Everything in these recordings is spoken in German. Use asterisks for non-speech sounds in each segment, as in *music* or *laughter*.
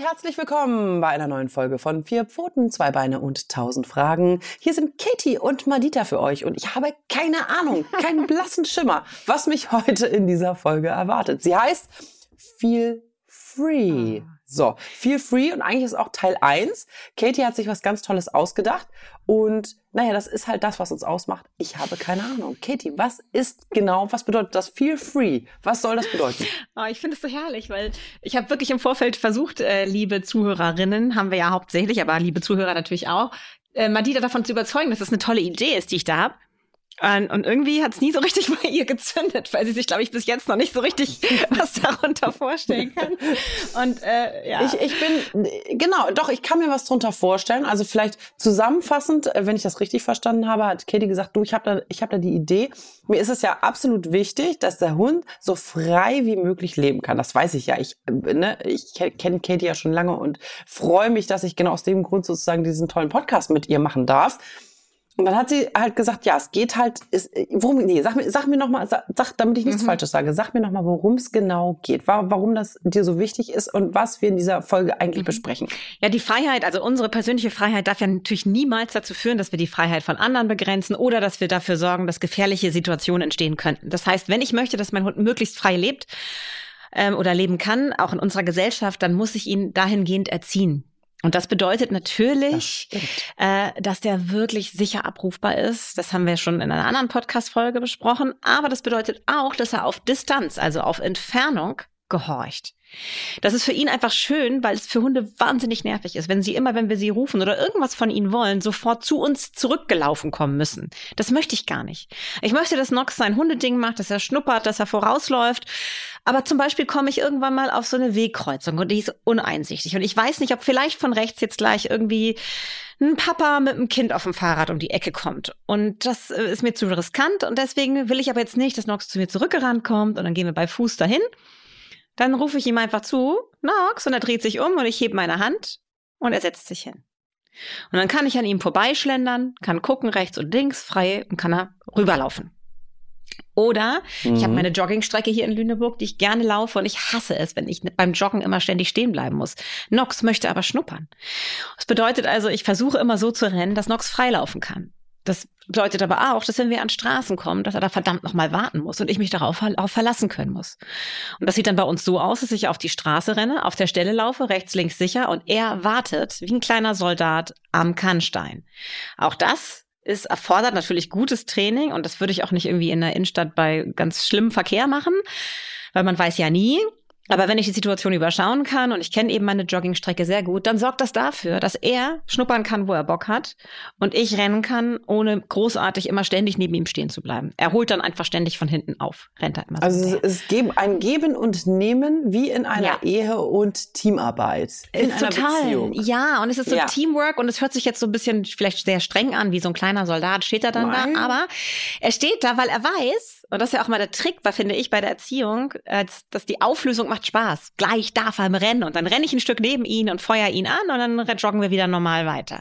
Und herzlich willkommen bei einer neuen Folge von Vier Pfoten, zwei Beine und tausend Fragen. Hier sind Katie und Madita für euch und ich habe keine Ahnung, keinen *laughs* blassen Schimmer, was mich heute in dieser Folge erwartet. Sie heißt Feel Free. So, Feel Free und eigentlich ist auch Teil 1. Katie hat sich was ganz Tolles ausgedacht und naja, das ist halt das, was uns ausmacht. Ich habe keine Ahnung. Katie, was ist genau, was bedeutet das Feel Free? Was soll das bedeuten? Oh, *laughs* ich finde es so herrlich, weil ich habe wirklich im Vorfeld versucht, äh, liebe Zuhörerinnen, haben wir ja hauptsächlich, aber liebe Zuhörer natürlich auch, äh, Madita davon zu überzeugen, dass das eine tolle Idee ist, die ich da habe. Und irgendwie hat es nie so richtig *laughs* bei ihr gezündet, weil sie sich, glaube ich, bis jetzt noch nicht so richtig *laughs* was darunter vorstellen kann. Und äh, ja. Ich, ich bin, genau, doch, ich kann mir was darunter vorstellen. Also vielleicht zusammenfassend, äh, wenn ich das richtig verstanden habe, hat Katie gesagt, du, ich habe da, ich hab da die Idee. Mir ist es ja absolut wichtig, dass der Hund so frei wie möglich leben kann. Das weiß ich ja. Ich, äh, ne, ich kenne Katie ja schon lange und freue mich, dass ich genau aus dem Grund sozusagen diesen tollen Podcast mit ihr machen darf. Und dann hat sie halt gesagt, ja, es geht halt, ist, worum, nee, sag mir, sag mir nochmal, sag, damit ich nichts mhm. Falsches sage, sag mir nochmal, worum es genau geht, warum das dir so wichtig ist und was wir in dieser Folge eigentlich mhm. besprechen. Ja, die Freiheit, also unsere persönliche Freiheit darf ja natürlich niemals dazu führen, dass wir die Freiheit von anderen begrenzen oder dass wir dafür sorgen, dass gefährliche Situationen entstehen könnten. Das heißt, wenn ich möchte, dass mein Hund möglichst frei lebt, ähm, oder leben kann, auch in unserer Gesellschaft, dann muss ich ihn dahingehend erziehen. Und das bedeutet natürlich, das äh, dass der wirklich sicher abrufbar ist. Das haben wir schon in einer anderen Podcast-Folge besprochen. Aber das bedeutet auch, dass er auf Distanz, also auf Entfernung, gehorcht. Das ist für ihn einfach schön, weil es für Hunde wahnsinnig nervig ist, wenn sie immer, wenn wir sie rufen oder irgendwas von ihnen wollen, sofort zu uns zurückgelaufen kommen müssen. Das möchte ich gar nicht. Ich möchte, dass Nox sein Hundeding macht, dass er schnuppert, dass er vorausläuft. Aber zum Beispiel komme ich irgendwann mal auf so eine Wegkreuzung und die ist uneinsichtig. Und ich weiß nicht, ob vielleicht von rechts jetzt gleich irgendwie ein Papa mit einem Kind auf dem Fahrrad um die Ecke kommt. Und das äh, ist mir zu riskant. Und deswegen will ich aber jetzt nicht, dass Nox zu mir zurückgerannt kommt und dann gehen wir bei Fuß dahin. Dann rufe ich ihm einfach zu, Nox, und er dreht sich um und ich hebe meine Hand und er setzt sich hin. Und dann kann ich an ihm vorbeischlendern, kann gucken rechts und links frei und kann er rüberlaufen. Oder mhm. ich habe meine Joggingstrecke hier in Lüneburg, die ich gerne laufe und ich hasse es, wenn ich beim Joggen immer ständig stehen bleiben muss. Nox möchte aber schnuppern. Das bedeutet also, ich versuche immer so zu rennen, dass Nox freilaufen kann. Das bedeutet aber auch, dass wenn wir an Straßen kommen, dass er da verdammt nochmal warten muss und ich mich darauf verlassen können muss. Und das sieht dann bei uns so aus, dass ich auf die Straße renne, auf der Stelle laufe, rechts, links sicher und er wartet wie ein kleiner Soldat am Kannstein. Auch das ist erfordert natürlich gutes Training und das würde ich auch nicht irgendwie in der Innenstadt bei ganz schlimmem Verkehr machen, weil man weiß ja nie, aber wenn ich die Situation überschauen kann und ich kenne eben meine Joggingstrecke sehr gut, dann sorgt das dafür, dass er schnuppern kann, wo er Bock hat und ich rennen kann, ohne großartig immer ständig neben ihm stehen zu bleiben. Er holt dann einfach ständig von hinten auf, rennt halt immer so Also es ist ein Geben und Nehmen wie in einer ja. Ehe und Teamarbeit. In ist einer total. Beziehung. Ja, und es ist so ja. Teamwork und es hört sich jetzt so ein bisschen vielleicht sehr streng an, wie so ein kleiner Soldat steht er dann Nein. da, aber er steht da, weil er weiß, und das ist ja auch mal der Trick, finde ich, bei der Erziehung, dass die Auflösung macht Spaß. Gleich darf er rennen und dann renne ich ein Stück neben ihn und feuer ihn an und dann joggen wir wieder normal weiter.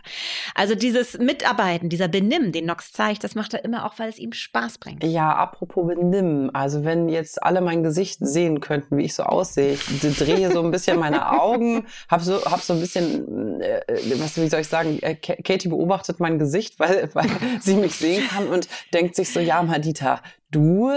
Also dieses Mitarbeiten, dieser Benimm, den Nox zeigt, das macht er immer auch, weil es ihm Spaß bringt. Ja, apropos Benimm. Also wenn jetzt alle mein Gesicht sehen könnten, wie ich so aussehe, ich drehe so ein bisschen meine *laughs* Augen, habe so, hab so ein bisschen, äh, was, wie soll ich sagen, äh, Katie beobachtet mein Gesicht, weil, *laughs* weil sie mich sehen kann und denkt sich so, ja, Madita, Du, äh,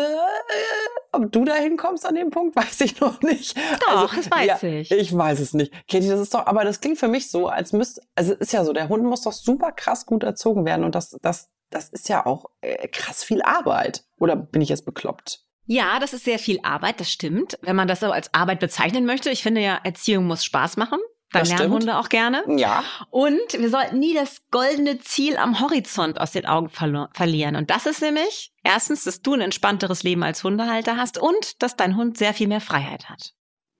ob du da hinkommst an dem Punkt, *laughs* weiß ich noch nicht. Doch, also, das weiß ja, ich. Ich weiß es nicht. Katie, das ist doch, aber das klingt für mich so, als müsste, also es ist ja so, der Hund muss doch super krass gut erzogen werden und das, das, das ist ja auch äh, krass viel Arbeit. Oder bin ich jetzt bekloppt? Ja, das ist sehr viel Arbeit, das stimmt. Wenn man das so als Arbeit bezeichnen möchte. Ich finde ja, Erziehung muss Spaß machen. Dann lernen Hunde auch gerne. Ja. Und wir sollten nie das goldene Ziel am Horizont aus den Augen verlieren. Und das ist nämlich erstens, dass du ein entspannteres Leben als Hundehalter hast und dass dein Hund sehr viel mehr Freiheit hat.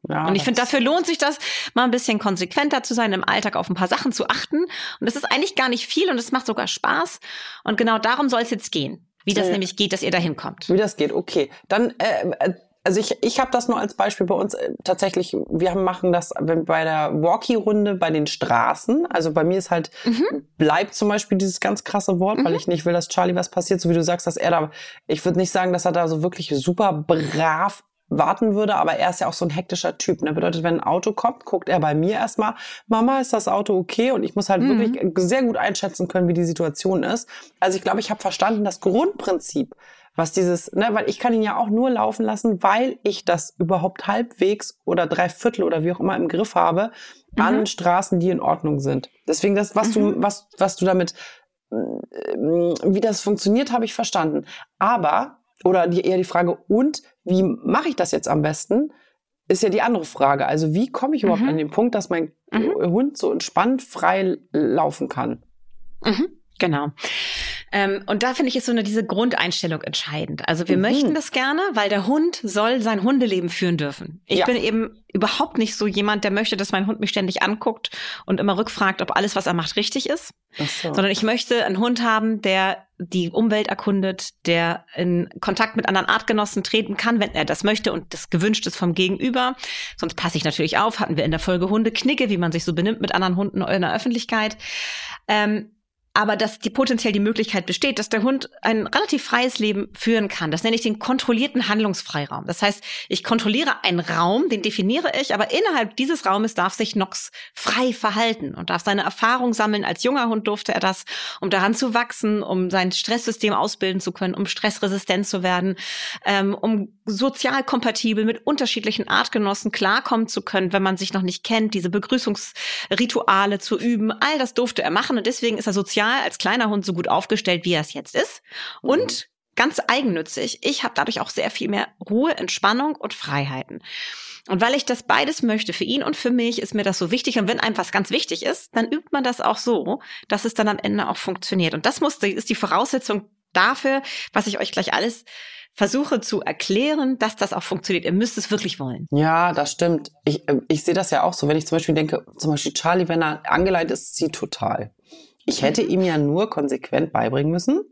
Ja, und ich finde, dafür lohnt sich das, mal ein bisschen konsequenter zu sein, im Alltag auf ein paar Sachen zu achten. Und das ist eigentlich gar nicht viel und es macht sogar Spaß. Und genau darum soll es jetzt gehen. Wie das äh, nämlich geht, dass ihr da hinkommt. Wie das geht, okay. Dann äh, äh also ich, ich habe das nur als Beispiel bei uns äh, tatsächlich, wir machen das bei der Walkie-Runde bei den Straßen. Also bei mir ist halt, mhm. bleibt zum Beispiel dieses ganz krasse Wort, mhm. weil ich nicht will, dass Charlie was passiert, so wie du sagst, dass er da, ich würde nicht sagen, dass er da so wirklich super brav warten würde, aber er ist ja auch so ein hektischer Typ. Ne? Bedeutet, wenn ein Auto kommt, guckt er bei mir erstmal, Mama, ist das Auto okay? Und ich muss halt mhm. wirklich sehr gut einschätzen können, wie die Situation ist. Also ich glaube, ich habe verstanden, das Grundprinzip was dieses, ne, weil ich kann ihn ja auch nur laufen lassen, weil ich das überhaupt halbwegs oder drei Viertel oder wie auch immer im Griff habe mhm. an Straßen, die in Ordnung sind. Deswegen das, was mhm. du, was, was du damit, äh, wie das funktioniert, habe ich verstanden. Aber oder die, eher die Frage, und wie mache ich das jetzt am besten? Ist ja die andere Frage. Also wie komme ich überhaupt mhm. an den Punkt, dass mein mhm. Hund so entspannt frei laufen kann? Mhm. Genau. Ähm, und da finde ich ist so eine diese Grundeinstellung entscheidend. Also wir mhm. möchten das gerne, weil der Hund soll sein Hundeleben führen dürfen. Ich ja. bin eben überhaupt nicht so jemand, der möchte, dass mein Hund mich ständig anguckt und immer rückfragt, ob alles, was er macht, richtig ist. So. Sondern ich möchte einen Hund haben, der die Umwelt erkundet, der in Kontakt mit anderen Artgenossen treten kann, wenn er das möchte und das gewünscht ist vom Gegenüber. Sonst passe ich natürlich auf, hatten wir in der Folge Hunde Knicke, wie man sich so benimmt mit anderen Hunden in der Öffentlichkeit. Ähm, aber dass die potenziell die Möglichkeit besteht, dass der Hund ein relativ freies Leben führen kann. Das nenne ich den kontrollierten Handlungsfreiraum. Das heißt, ich kontrolliere einen Raum, den definiere ich, aber innerhalb dieses Raumes darf sich Nox frei verhalten und darf seine Erfahrung sammeln. Als junger Hund durfte er das, um daran zu wachsen, um sein Stresssystem ausbilden zu können, um stressresistent zu werden, ähm, um sozial kompatibel mit unterschiedlichen Artgenossen klarkommen zu können, wenn man sich noch nicht kennt, diese Begrüßungsrituale zu üben. All das durfte er machen und deswegen ist er sozial als kleiner Hund so gut aufgestellt, wie er es jetzt ist. Mhm. Und ganz eigennützig, ich habe dadurch auch sehr viel mehr Ruhe, Entspannung und Freiheiten. Und weil ich das beides möchte, für ihn und für mich, ist mir das so wichtig. Und wenn einem was ganz wichtig ist, dann übt man das auch so, dass es dann am Ende auch funktioniert. Und das muss, ist die Voraussetzung dafür, was ich euch gleich alles versuche zu erklären, dass das auch funktioniert. Ihr müsst es wirklich wollen. Ja, das stimmt. Ich, äh, ich sehe das ja auch so. Wenn ich zum Beispiel denke, zum Beispiel Charlie, wenn er angeleitet ist, zieht total. Ich hätte ihm ja nur konsequent beibringen müssen,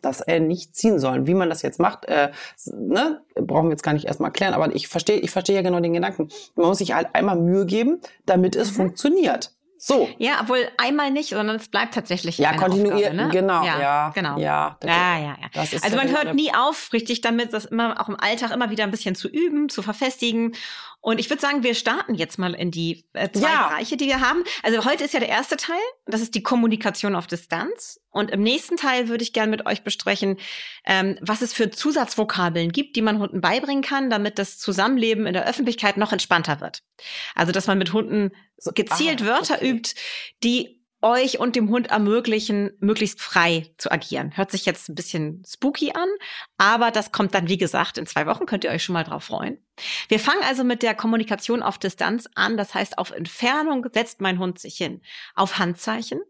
dass er nicht ziehen soll. Wie man das jetzt macht, äh, ne, brauchen wir jetzt gar nicht erstmal klären, aber ich verstehe, ich verstehe ja genau den Gedanken. Man muss sich halt einmal Mühe geben, damit es mhm. funktioniert. So. Ja, obwohl einmal nicht, sondern es bleibt tatsächlich. Ja, kontinuierlich. Ne? Genau. Ja, ja, genau. Ja, ja, ja, ja. also man hört nie auf, richtig damit, das immer auch im Alltag immer wieder ein bisschen zu üben, zu verfestigen. Und ich würde sagen, wir starten jetzt mal in die äh, zwei ja. Bereiche, die wir haben. Also heute ist ja der erste Teil, das ist die Kommunikation auf Distanz. Und im nächsten Teil würde ich gerne mit euch besprechen, ähm, was es für Zusatzvokabeln gibt, die man Hunden beibringen kann, damit das Zusammenleben in der Öffentlichkeit noch entspannter wird. Also dass man mit Hunden gezielt ah, Wörter okay. übt, die euch und dem Hund ermöglichen, möglichst frei zu agieren. Hört sich jetzt ein bisschen spooky an, aber das kommt dann, wie gesagt, in zwei Wochen könnt ihr euch schon mal drauf freuen. Wir fangen also mit der Kommunikation auf Distanz an. Das heißt, auf Entfernung setzt mein Hund sich hin. Auf Handzeichen.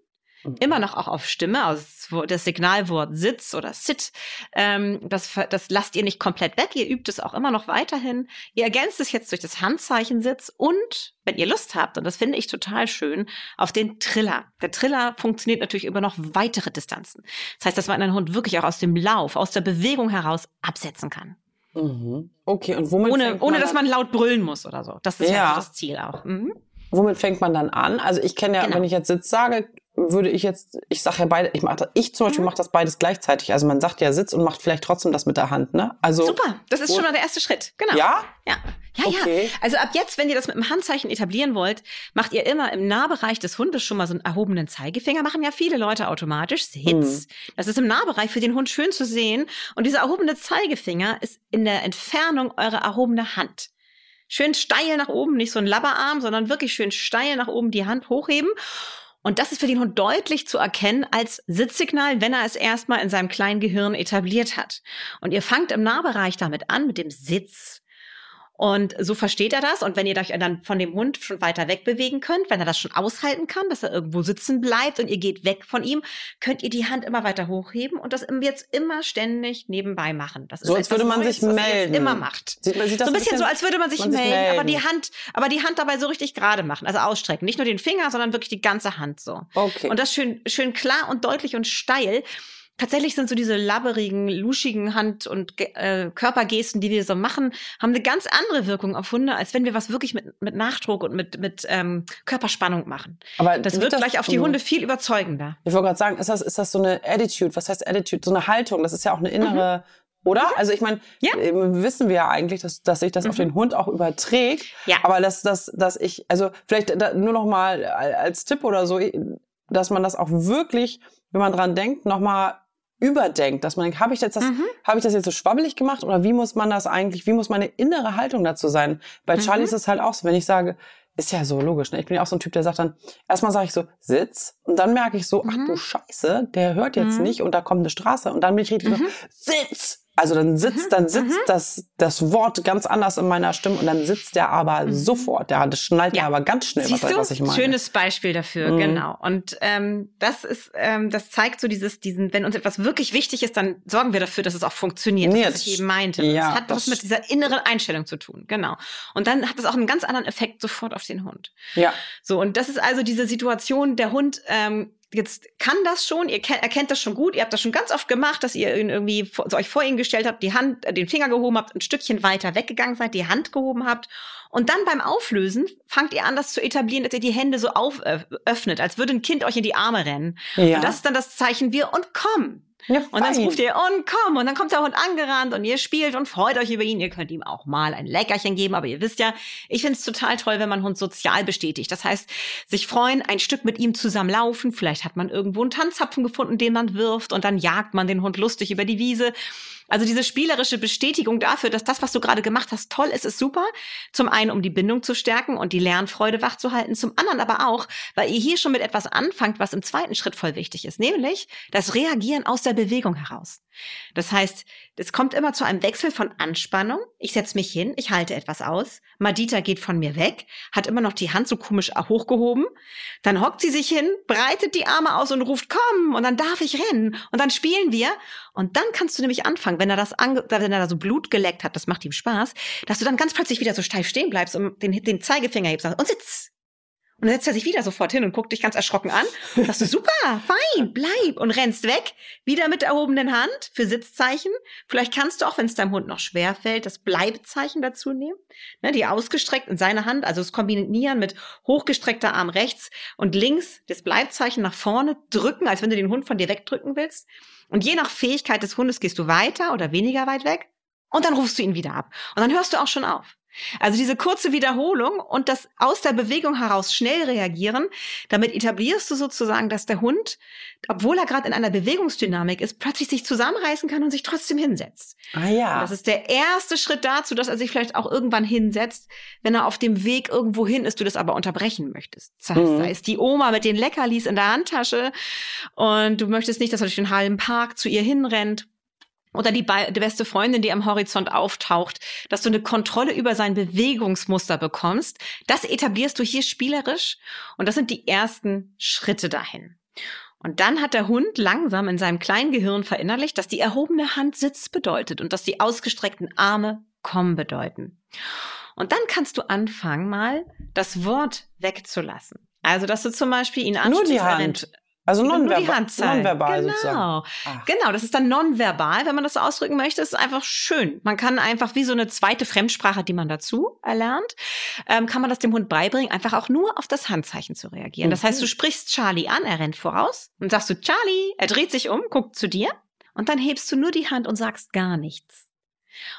Immer noch auch auf Stimme, also das Signalwort Sitz oder Sit, ähm, das, das lasst ihr nicht komplett weg, ihr übt es auch immer noch weiterhin. Ihr ergänzt es jetzt durch das Handzeichen Sitz und, wenn ihr Lust habt, und das finde ich total schön, auf den Triller. Der Triller funktioniert natürlich über noch weitere Distanzen. Das heißt, dass man einen Hund wirklich auch aus dem Lauf, aus der Bewegung heraus absetzen kann. Mhm. Okay, und womit ohne, ohne dass man laut brüllen muss oder so. Das ist ja, ja das Ziel auch. Mhm. Womit fängt man dann an? Also ich kenne ja, genau. wenn ich jetzt Sitz sage, würde ich jetzt, ich sage ja beide, ich mache ich zum Beispiel mhm. mache das beides gleichzeitig. Also man sagt ja Sitz und macht vielleicht trotzdem das mit der Hand, ne? Also super, das ist schon mal der erste Schritt, genau. Ja, ja, ja, okay. ja. Also ab jetzt, wenn ihr das mit dem Handzeichen etablieren wollt, macht ihr immer im Nahbereich des Hundes schon mal so einen erhobenen Zeigefinger. Machen ja viele Leute automatisch. Sitz. Mhm. Das ist im Nahbereich für den Hund schön zu sehen. Und dieser erhobene Zeigefinger ist in der Entfernung eurer erhobene Hand schön steil nach oben, nicht so ein Labberarm, sondern wirklich schön steil nach oben die Hand hochheben und das ist für den Hund deutlich zu erkennen als Sitzsignal, wenn er es erstmal in seinem kleinen Gehirn etabliert hat. Und ihr fangt im Nahbereich damit an, mit dem Sitz. Und so versteht er das. Und wenn ihr euch dann von dem Hund schon weiter wegbewegen könnt, wenn er das schon aushalten kann, dass er irgendwo sitzen bleibt und ihr geht weg von ihm, könnt ihr die Hand immer weiter hochheben und das jetzt immer ständig nebenbei machen. Das so, als würde man Neues, sich melden. immer macht. Sieht man, sieht das so ein bisschen, bisschen so, als würde man sich, man melden, sich melden, aber die Hand, aber die Hand dabei so richtig gerade machen. Also ausstrecken. Nicht nur den Finger, sondern wirklich die ganze Hand so. Okay. Und das schön, schön klar und deutlich und steil. Tatsächlich sind so diese labberigen, luschigen Hand- und äh, Körpergesten, die wir so machen, haben eine ganz andere Wirkung auf Hunde, als wenn wir was wirklich mit, mit Nachdruck und mit, mit ähm, Körperspannung machen. Aber das wird das, gleich auf die Hunde viel überzeugender. Ich wollte gerade sagen, ist das, ist das so eine Attitude? Was heißt Attitude? So eine Haltung? Das ist ja auch eine innere. Mhm. Oder? Mhm. Also ich meine, ja. Wissen wir ja eigentlich, dass, dass sich das mhm. auf den Hund auch überträgt. Ja. Aber dass, dass, dass ich, also vielleicht nur noch mal als Tipp oder so, dass man das auch wirklich, wenn man dran denkt, noch mal überdenkt, dass man denkt, habe ich jetzt das, mhm. habe ich das jetzt so schwabbelig gemacht oder wie muss man das eigentlich, wie muss meine innere Haltung dazu sein? Bei Charlie mhm. ist es halt auch so, wenn ich sage, ist ja so logisch, ne? Ich bin ja auch so ein Typ, der sagt dann, erstmal sage ich so, sitz, und dann merke ich so, ach du mhm. Scheiße, der hört jetzt mhm. nicht und da kommt eine Straße und dann bin ich richtig so, mhm. sitz, also dann sitzt, mhm, dann sitzt mhm. das, das Wort ganz anders in meiner Stimme und dann sitzt der aber mhm. sofort. Der das schnallt ja aber ganz schnell, was, was, ich meine. Schönes Beispiel dafür, mhm. genau. Und ähm, das ist, ähm, das zeigt so dieses, diesen, wenn uns etwas wirklich wichtig ist, dann sorgen wir dafür, dass es auch funktioniert, nee, was ich eben meinte. Ja, das hat was mit dieser inneren Einstellung zu tun, genau. Und dann hat das auch einen ganz anderen Effekt sofort auf den Hund. Ja. So, und das ist also diese Situation, der Hund ähm, jetzt kann das schon, ihr erkennt das schon gut, ihr habt das schon ganz oft gemacht, dass ihr ihn irgendwie so euch vor ihn gestellt habt, die Hand, äh, den Finger gehoben habt, ein Stückchen weiter weggegangen seid, die Hand gehoben habt und dann beim Auflösen fangt ihr an, das zu etablieren, dass ihr die Hände so auföffnet, als würde ein Kind euch in die Arme rennen. Ja. Und das ist dann das Zeichen wir und komm. Ja, und dann ruft ihr, und komm, und dann kommt der Hund angerannt und ihr spielt und freut euch über ihn. Ihr könnt ihm auch mal ein Leckerchen geben, aber ihr wisst ja, ich finde es total toll, wenn man Hund sozial bestätigt. Das heißt, sich freuen, ein Stück mit ihm zusammen laufen. Vielleicht hat man irgendwo einen Tanzzapfen gefunden, den man wirft und dann jagt man den Hund lustig über die Wiese. Also diese spielerische Bestätigung dafür, dass das, was du gerade gemacht hast, toll ist, ist super. Zum einen, um die Bindung zu stärken und die Lernfreude wachzuhalten. Zum anderen aber auch, weil ihr hier schon mit etwas anfangt, was im zweiten Schritt voll wichtig ist, nämlich das Reagieren aus der Bewegung heraus. Das heißt, es kommt immer zu einem Wechsel von Anspannung. Ich setze mich hin, ich halte etwas aus. Madita geht von mir weg, hat immer noch die Hand so komisch hochgehoben. Dann hockt sie sich hin, breitet die Arme aus und ruft, komm, und dann darf ich rennen. Und dann spielen wir. Und dann kannst du nämlich anfangen, wenn er das, ange wenn er da so Blut geleckt hat, das macht ihm Spaß, dass du dann ganz plötzlich wieder so steif stehen bleibst und den, den Zeigefinger hebst und sitz, und dann setzt er sich wieder sofort hin und guckt dich ganz erschrocken an. Und sagst du, *laughs* super, fein, bleib. Und rennst weg. Wieder mit erhobenen Hand für Sitzzeichen. Vielleicht kannst du auch, wenn es deinem Hund noch schwer fällt, das Bleibzeichen dazu nehmen. Ne, die ausgestreckt in seine Hand, also das Kombinieren mit hochgestreckter Arm rechts und links, das Bleibzeichen nach vorne drücken, als wenn du den Hund von dir wegdrücken willst. Und je nach Fähigkeit des Hundes gehst du weiter oder weniger weit weg. Und dann rufst du ihn wieder ab. Und dann hörst du auch schon auf. Also diese kurze Wiederholung und das aus der Bewegung heraus schnell reagieren, damit etablierst du sozusagen, dass der Hund, obwohl er gerade in einer Bewegungsdynamik ist, plötzlich sich zusammenreißen kann und sich trotzdem hinsetzt. Ah ja. Und das ist der erste Schritt dazu, dass er sich vielleicht auch irgendwann hinsetzt, wenn er auf dem Weg irgendwo hin ist, du das aber unterbrechen möchtest. Das heißt, mhm. da ist die Oma mit den Leckerlis in der Handtasche und du möchtest nicht, dass er durch den halben Park zu ihr hinrennt oder die, die, beste Freundin, die am Horizont auftaucht, dass du eine Kontrolle über sein Bewegungsmuster bekommst. Das etablierst du hier spielerisch und das sind die ersten Schritte dahin. Und dann hat der Hund langsam in seinem kleinen Gehirn verinnerlicht, dass die erhobene Hand Sitz bedeutet und dass die ausgestreckten Arme kommen bedeuten. Und dann kannst du anfangen, mal das Wort wegzulassen. Also, dass du zum Beispiel ihn ansprichst. Nur die Hand. Also nonverbal, nonverbal genau. sozusagen. Ach. Genau, das ist dann nonverbal, wenn man das so ausdrücken möchte. Das ist einfach schön. Man kann einfach wie so eine zweite Fremdsprache, die man dazu erlernt, ähm, kann man das dem Hund beibringen, einfach auch nur auf das Handzeichen zu reagieren. Das heißt, du mhm. sprichst Charlie an, er rennt voraus und sagst du Charlie, er dreht sich um, guckt zu dir und dann hebst du nur die Hand und sagst gar nichts.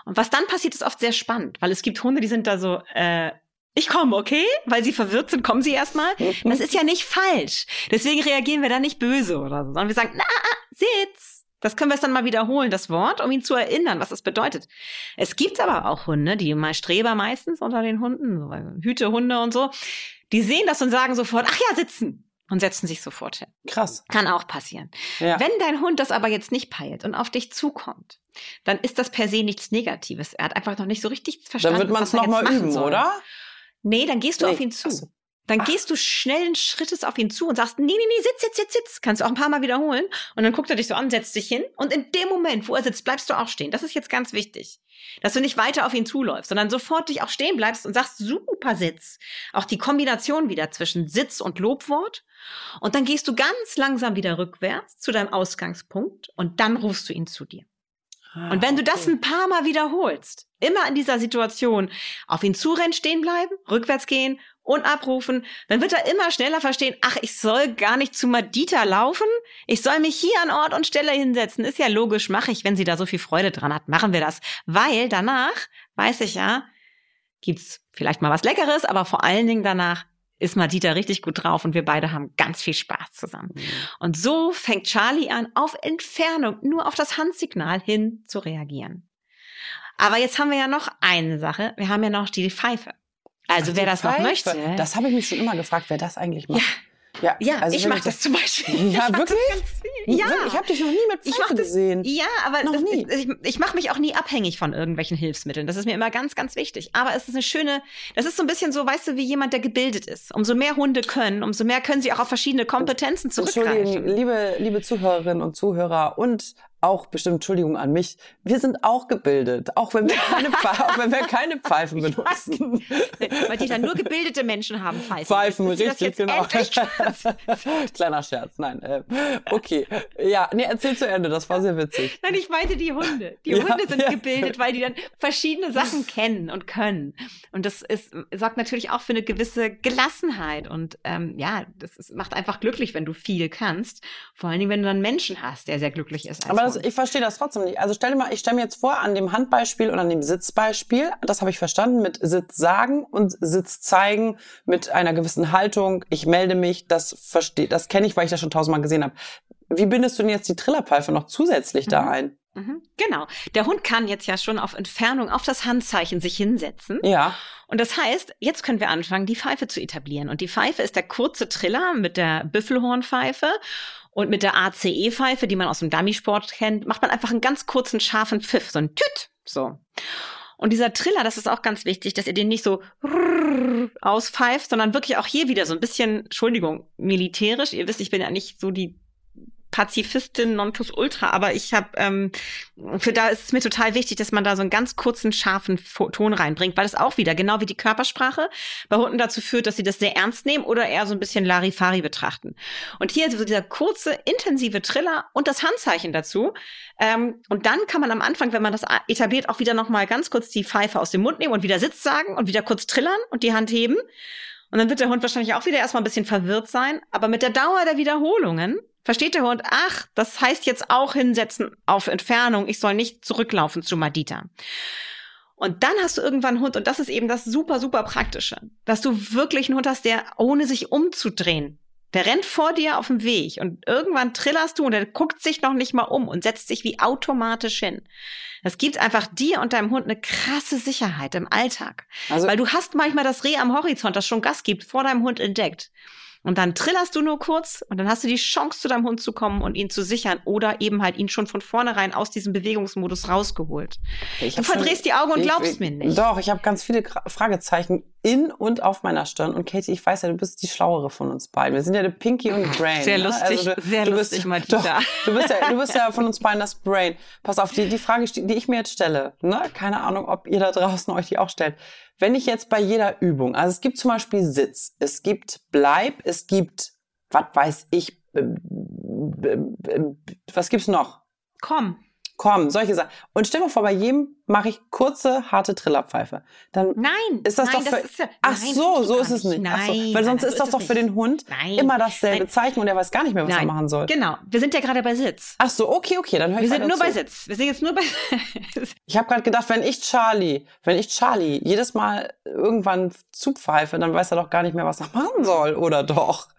Und was dann passiert, ist oft sehr spannend, weil es gibt Hunde, die sind da so, äh, ich komme, okay? Weil sie verwirrt sind, kommen sie erstmal. Das ist ja nicht falsch. Deswegen reagieren wir da nicht böse oder so, sondern wir sagen, na, sitz. Das können wir es dann mal wiederholen, das Wort, um ihn zu erinnern, was das bedeutet. Es gibt aber auch Hunde, die mal Streber meistens unter den Hunden, so Hütehunde und so, die sehen das und sagen sofort, ach ja, sitzen und setzen sich sofort hin. Krass. Kann auch passieren. Ja. Wenn dein Hund das aber jetzt nicht peilt und auf dich zukommt, dann ist das per se nichts Negatives. Er hat einfach noch nicht so richtig verstanden. Dann wird man es nochmal üben, soll. oder? Nee, dann gehst du nee. auf ihn zu. So. dann gehst du schnellen Schrittes auf ihn zu und sagst, nee, nee, nee, sitz, sitz, sitz, sitz. Kannst du auch ein paar Mal wiederholen. Und dann guckt er dich so an, setzt dich hin. Und in dem Moment, wo er sitzt, bleibst du auch stehen. Das ist jetzt ganz wichtig. Dass du nicht weiter auf ihn zuläufst, sondern sofort dich auch stehen bleibst und sagst, super Sitz. Auch die Kombination wieder zwischen Sitz und Lobwort. Und dann gehst du ganz langsam wieder rückwärts zu deinem Ausgangspunkt und dann rufst du ihn zu dir. Ah, und wenn du das ein paar Mal wiederholst, immer in dieser Situation, auf ihn zurennen, stehen bleiben, rückwärts gehen und abrufen, dann wird er immer schneller verstehen, ach, ich soll gar nicht zu Madita laufen, ich soll mich hier an Ort und Stelle hinsetzen. Ist ja logisch, mache ich, wenn sie da so viel Freude dran hat, machen wir das. Weil danach, weiß ich ja, gibt's vielleicht mal was Leckeres, aber vor allen Dingen danach ist Madita richtig gut drauf und wir beide haben ganz viel Spaß zusammen. Mhm. Und so fängt Charlie an, auf Entfernung, nur auf das Handsignal hin zu reagieren. Aber jetzt haben wir ja noch eine Sache. Wir haben ja noch die Pfeife. Also Ach, wer das Pfeife. noch möchte. Das habe ich mich schon immer gefragt, wer das eigentlich macht. Ja. Ja, ja also ich mache das, das, zum Beispiel. *laughs* Ja, ich wirklich? Ja. Ich habe dich noch nie mit Pfeife gesehen. Ja, aber noch nie. Ist, ich, ich mache mich auch nie abhängig von irgendwelchen Hilfsmitteln. Das ist mir immer ganz, ganz wichtig. Aber es ist eine schöne, das ist so ein bisschen so, weißt du, wie jemand, der gebildet ist. Umso mehr Hunde können, umso mehr können sie auch auf verschiedene Kompetenzen zurückgreifen. Entschuldigung, liebe, liebe Zuhörerinnen und Zuhörer und auch bestimmt, Entschuldigung an mich, wir sind auch gebildet, auch wenn wir keine, *laughs* auch wenn wir keine Pfeifen benutzen. Weil die dann nur gebildete Menschen haben Pfeifen. Pfeifen, richtig, genau. *laughs* Kleiner Scherz, nein. Äh, okay, ja, nee, erzähl zu Ende, das war sehr witzig. Nein, ich meinte die Hunde. Die ja, Hunde sind ja. gebildet, weil die dann verschiedene Sachen kennen und können. Und das ist, sorgt natürlich auch für eine gewisse Gelassenheit. Und ähm, ja, das ist, macht einfach glücklich, wenn du viel kannst. Vor allen Dingen, wenn du dann Menschen hast, der sehr glücklich ist. Das, ich verstehe das trotzdem nicht. Also stell dir mal, ich stelle mir jetzt vor, an dem Handbeispiel und an dem Sitzbeispiel, das habe ich verstanden, mit Sitz sagen und Sitz zeigen, mit einer gewissen Haltung, ich melde mich, das verstehe, das kenne ich, weil ich das schon tausendmal gesehen habe. Wie bindest du denn jetzt die Trillerpfeife noch zusätzlich mhm. da ein? Mhm. Genau. Der Hund kann jetzt ja schon auf Entfernung auf das Handzeichen sich hinsetzen. Ja. Und das heißt, jetzt können wir anfangen, die Pfeife zu etablieren. Und die Pfeife ist der kurze Triller mit der Büffelhornpfeife. Und mit der ACE-Pfeife, die man aus dem Dummy-Sport kennt, macht man einfach einen ganz kurzen, scharfen Pfiff, so ein Tüt, so. Und dieser Triller, das ist auch ganz wichtig, dass ihr den nicht so auspfeift, sondern wirklich auch hier wieder so ein bisschen, Entschuldigung, militärisch. Ihr wisst, ich bin ja nicht so die Pazifistin Nonplusultra, aber ich habe ähm, für da ist es mir total wichtig, dass man da so einen ganz kurzen scharfen Ton reinbringt, weil es auch wieder genau wie die Körpersprache bei Hunden dazu führt, dass sie das sehr ernst nehmen oder eher so ein bisschen Larifari betrachten. Und hier so dieser kurze intensive Triller und das Handzeichen dazu. Ähm, und dann kann man am Anfang, wenn man das etabliert, auch wieder noch mal ganz kurz die Pfeife aus dem Mund nehmen und wieder Sitz sagen und wieder kurz trillern und die Hand heben. Und dann wird der Hund wahrscheinlich auch wieder erstmal ein bisschen verwirrt sein. Aber mit der Dauer der Wiederholungen versteht der Hund, ach, das heißt jetzt auch hinsetzen auf Entfernung, ich soll nicht zurücklaufen zu Madita. Und dann hast du irgendwann einen Hund, und das ist eben das super, super Praktische, dass du wirklich einen Hund hast, der ohne sich umzudrehen, der rennt vor dir auf dem Weg und irgendwann trillerst du und er guckt sich noch nicht mal um und setzt sich wie automatisch hin. Das gibt einfach dir und deinem Hund eine krasse Sicherheit im Alltag. Also, Weil du hast manchmal das Reh am Horizont, das schon Gas gibt, vor deinem Hund entdeckt. Und dann trillerst du nur kurz und dann hast du die Chance, zu deinem Hund zu kommen und ihn zu sichern oder eben halt ihn schon von vornherein aus diesem Bewegungsmodus rausgeholt. Du verdrehst die Augen und glaubst ich, mir nicht. Doch, ich habe ganz viele Fragezeichen in und auf meiner Stirn. Und Katie, ich weiß ja, du bist die Schlauere von uns beiden. Wir sind ja der Pinky und Brain. Sehr ne? lustig, also du, sehr du lustig, bist, Madita. Doch, du bist ja, du bist ja von uns beiden das Brain. Pass auf, die, die Frage, die ich mir jetzt stelle, ne? keine Ahnung, ob ihr da draußen euch die auch stellt. Wenn ich jetzt bei jeder Übung, also es gibt zum Beispiel Sitz, es gibt Bleib, es gibt, was weiß ich, was gibt's noch? Komm kommen, solche Sachen. Und stell dir vor, bei jedem mache ich kurze, harte Trillerpfeife. Dann nein, ist das nein, doch für, das ja, Ach nein, so, so ist es nicht. Nein, so, weil sonst nein, ist das doch für den Hund immer dasselbe Zeichen und er weiß gar nicht mehr, was er machen soll. Genau, wir sind ja gerade bei Sitz. Ach so, okay, okay, dann höre ich Wir sind nur zu. bei Sitz. Wir sind jetzt nur bei *laughs* Ich habe gerade gedacht, wenn ich Charlie, wenn ich Charlie jedes Mal irgendwann zupfeife, dann weiß er doch gar nicht mehr, was er machen soll, oder doch?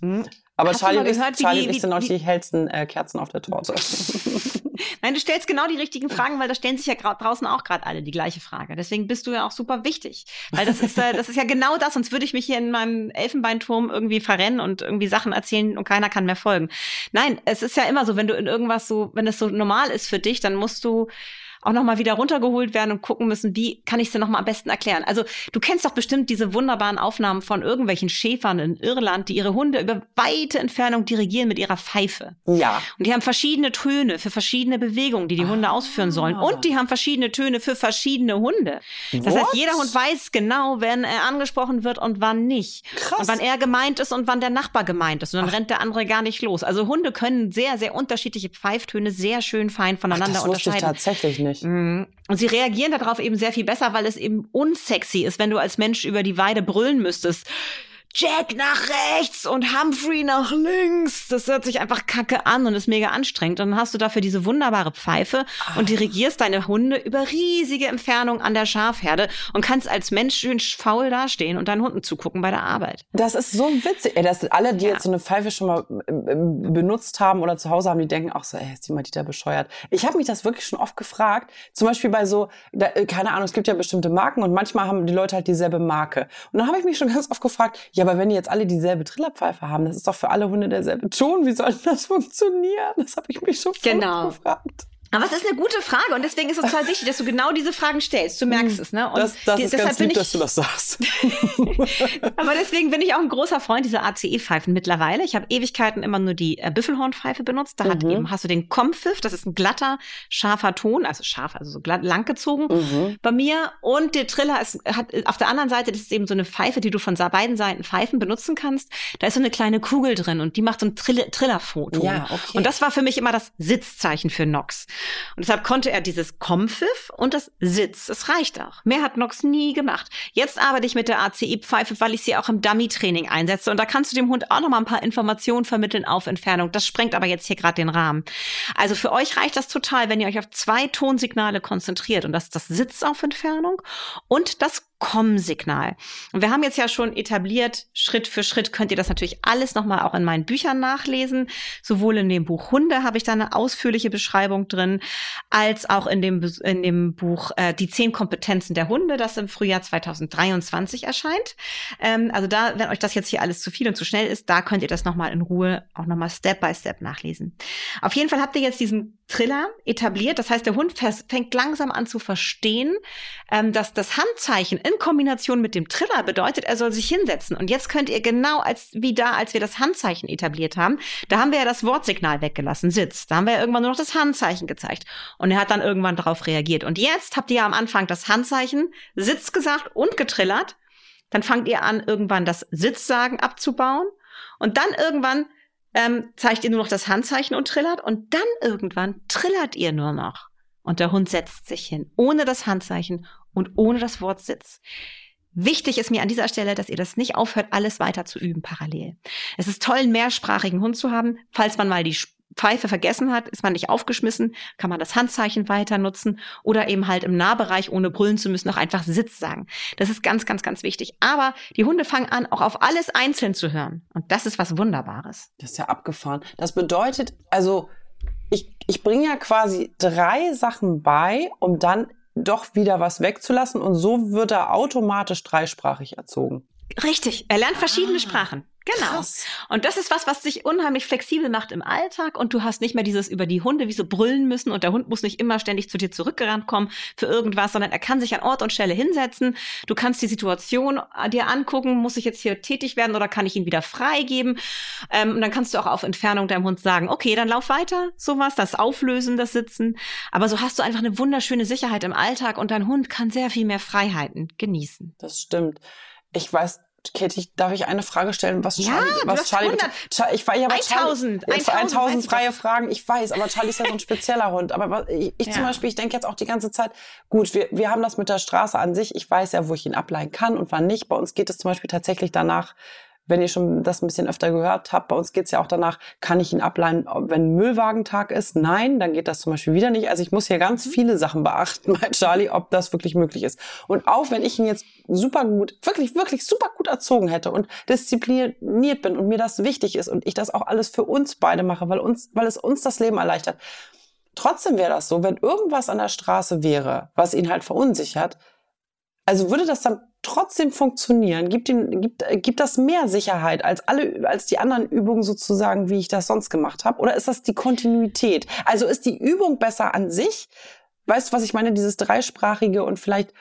Hm. Aber Hast Charlie, gehört, ist, Charlie die, und ich sind auch die hellsten äh, Kerzen auf der Torte. *laughs* Nein, du stellst genau die richtigen Fragen, weil da stellen sich ja draußen auch gerade alle die gleiche Frage. Deswegen bist du ja auch super wichtig. Weil das ist, äh, das ist ja genau das, sonst würde ich mich hier in meinem Elfenbeinturm irgendwie verrennen und irgendwie Sachen erzählen und keiner kann mehr folgen. Nein, es ist ja immer so, wenn du in irgendwas so, wenn es so normal ist für dich, dann musst du auch nochmal wieder runtergeholt werden und gucken müssen, wie kann ich es denn nochmal am besten erklären. Also du kennst doch bestimmt diese wunderbaren Aufnahmen von irgendwelchen Schäfern in Irland, die ihre Hunde über weite Entfernung dirigieren mit ihrer Pfeife. Ja. Und die haben verschiedene Töne für verschiedene Bewegungen, die die Hunde ausführen sollen. Ah. Und die haben verschiedene Töne für verschiedene Hunde. Das What? heißt, jeder Hund weiß genau, wenn er angesprochen wird und wann nicht. Krass. Und wann er gemeint ist und wann der Nachbar gemeint ist. Und dann rennt der andere gar nicht los. Also Hunde können sehr, sehr unterschiedliche Pfeiftöne sehr schön fein Ach, voneinander das wusste ich unterscheiden. tatsächlich nicht. Mhm. Und sie reagieren darauf eben sehr viel besser, weil es eben unsexy ist, wenn du als Mensch über die Weide brüllen müsstest. Jack nach rechts und Humphrey nach links. Das hört sich einfach kacke an und ist mega anstrengend. Und dann hast du dafür diese wunderbare Pfeife und dirigierst deine Hunde über riesige Entfernungen an der Schafherde und kannst als Mensch schön faul dastehen und deinen Hunden zugucken bei der Arbeit. Das ist so witzig. Ey, dass alle, die Ja. jetzt so eine Pfeife schon mal äh, äh, benutzt haben oder zu Hause haben, die denken auch so, ey, ist die Madita bescheuert. Ich habe mich das wirklich schon oft gefragt. Zum Beispiel bei so, da, äh, keine Ahnung, es gibt ja bestimmte Marken und manchmal haben die Leute halt dieselbe Marke. Und dann habe ich mich schon ganz oft gefragt, ja, aber wenn die jetzt alle dieselbe Trillerpfeife haben, das ist doch für alle Hunde derselbe Ton. Wie soll denn das funktionieren? Das habe ich mich schon Genau. gefragt. Aber es ist eine gute Frage und deswegen ist es total wichtig, dass du genau diese Fragen stellst. Du merkst es, ne? Und Das, das die- ist ganz lieb, ich, dass du das sagst. *laughs* Aber deswegen bin ich auch ein großer Freund dieser ACE-Pfeifen mittlerweile. Ich habe Ewigkeiten immer nur die äh, Büffelhornpfeife benutzt. Da hat Mhm. eben, hast du den Kompfiff, das ist ein glatter, scharfer Ton, also scharf, also so glatt, langgezogen Mhm. bei mir. Und der Triller ist, hat auf der anderen Seite, das ist eben so eine Pfeife, die du von beiden Seiten Pfeifen benutzen kannst. Da ist so eine kleine Kugel drin und die macht so ein Trill Trillerfoto. Ja, okay. Und das war für mich immer das Sitzzeichen für Nox. Und deshalb konnte er dieses Kompfiff und das Sitz. Das reicht auch. Mehr hat Nox nie gemacht. Jetzt arbeite ich mit der ACI-Pfeife, weil ich sie auch im Dummy-Training einsetze. Und da kannst du dem Hund auch noch mal ein paar Informationen vermitteln auf Entfernung. Das sprengt aber jetzt hier gerade den Rahmen. Also für euch reicht das total, wenn ihr euch auf zwei Tonsignale konzentriert. Und das ist das Sitz auf Entfernung und das Komm-Signal. Und wir haben jetzt ja schon etabliert, Schritt für Schritt könnt ihr das natürlich alles nochmal auch in meinen Büchern nachlesen. Sowohl in dem Buch Hunde habe ich da eine ausführliche Beschreibung drin, als auch in dem, in dem Buch äh, Die zehn Kompetenzen der Hunde, das im Frühjahr 2023 erscheint. Ähm, also da, wenn euch das jetzt hier alles zu viel und zu schnell ist, da könnt ihr das nochmal in Ruhe auch nochmal Step by Step nachlesen. Auf jeden Fall habt ihr jetzt diesen Triller etabliert. Das heißt, der Hund fängt langsam an zu verstehen, ähm, dass das Handzeichen in Kombination mit dem Triller bedeutet, er soll sich hinsetzen. Und jetzt könnt ihr genau als wie da, als wir das Handzeichen etabliert haben, da haben wir ja das Wortsignal weggelassen, Sitz. Da haben wir ja irgendwann nur noch das Handzeichen gezeigt. Und er hat dann irgendwann darauf reagiert. Und jetzt habt ihr ja am Anfang das Handzeichen, Sitz gesagt und getrillert. Dann fangt ihr an, irgendwann das Sitzsagen abzubauen. Und dann irgendwann ähm, zeigt ihr nur noch das Handzeichen und trillert. Und dann irgendwann trillert ihr nur noch. Und der Hund setzt sich hin, ohne das Handzeichen und ohne das Wort Sitz. Wichtig ist mir an dieser Stelle, dass ihr das nicht aufhört, alles weiter zu üben parallel. Es ist toll, einen mehrsprachigen Hund zu haben. Falls man mal die Pfeife vergessen hat, ist man nicht aufgeschmissen, kann man das Handzeichen weiter nutzen oder eben halt im Nahbereich, ohne brüllen zu müssen, auch einfach Sitz sagen. Das ist ganz, ganz, ganz wichtig. Aber die Hunde fangen an, auch auf alles einzeln zu hören. Und das ist was Wunderbares. Das ist ja abgefahren. Das bedeutet, also ich, ich bringe ja quasi drei Sachen bei, um dann doch wieder was wegzulassen und so wird er automatisch dreisprachig erzogen. Richtig. Er lernt verschiedene Ah, Sprachen. Genau. krass. Und das ist was, was dich unheimlich flexibel macht im Alltag und du hast nicht mehr dieses über die Hunde wie so brüllen müssen und der Hund muss nicht immer ständig zu dir zurückgerannt kommen für irgendwas, sondern er kann sich an Ort und Stelle hinsetzen. Du kannst die Situation äh, dir angucken, muss ich jetzt hier tätig werden oder kann ich ihn wieder freigeben? Ähm, und dann kannst du auch auf Entfernung deinem Hund sagen, okay, dann lauf weiter, sowas, das Auflösen, das Sitzen. Aber so hast du einfach eine wunderschöne Sicherheit im Alltag und dein Hund kann sehr viel mehr Freiheiten genießen. Das stimmt. Ich weiß, Katie, darf ich eine Frage stellen? Was Ja, Charlie, was Charlie, 100. Char- ich weiß, ja, aber 1000, Charlie, 1000, 1000 weißt du freie. Fragen, ich weiß, aber Charlie ist ja so ein spezieller Hund. Aber ich, ich zum Ja. Beispiel, ich denke jetzt auch die ganze Zeit, gut, wir, wir haben das mit der Straße an sich. Ich weiß ja, wo ich ihn ableihen kann und wann nicht. Bei uns geht es zum Beispiel tatsächlich danach, wenn ihr schon das ein bisschen öfter gehört habt, bei uns geht's ja auch danach, kann ich ihn ableihen, wenn Müllwagentag ist? Nein, dann geht das zum Beispiel wieder nicht. Also ich muss hier ganz viele Sachen beachten bei Charlie, ob das wirklich möglich ist. Und auch wenn ich ihn jetzt super gut, wirklich, wirklich super gut erzogen hätte und diszipliniert bin und mir das wichtig ist und ich das auch alles für uns beide mache, weil uns, weil es uns das Leben erleichtert. Trotzdem wäre das so, wenn irgendwas an der Straße wäre, was ihn halt verunsichert, also würde das dann trotzdem funktionieren? Gibt, ihm, gibt, äh, gibt das mehr Sicherheit als alle, als die anderen Übungen sozusagen, wie ich das sonst gemacht habe? Oder ist das die Kontinuität? Also ist die Übung besser an sich, weißt du, was ich meine? Dieses dreisprachige und vielleicht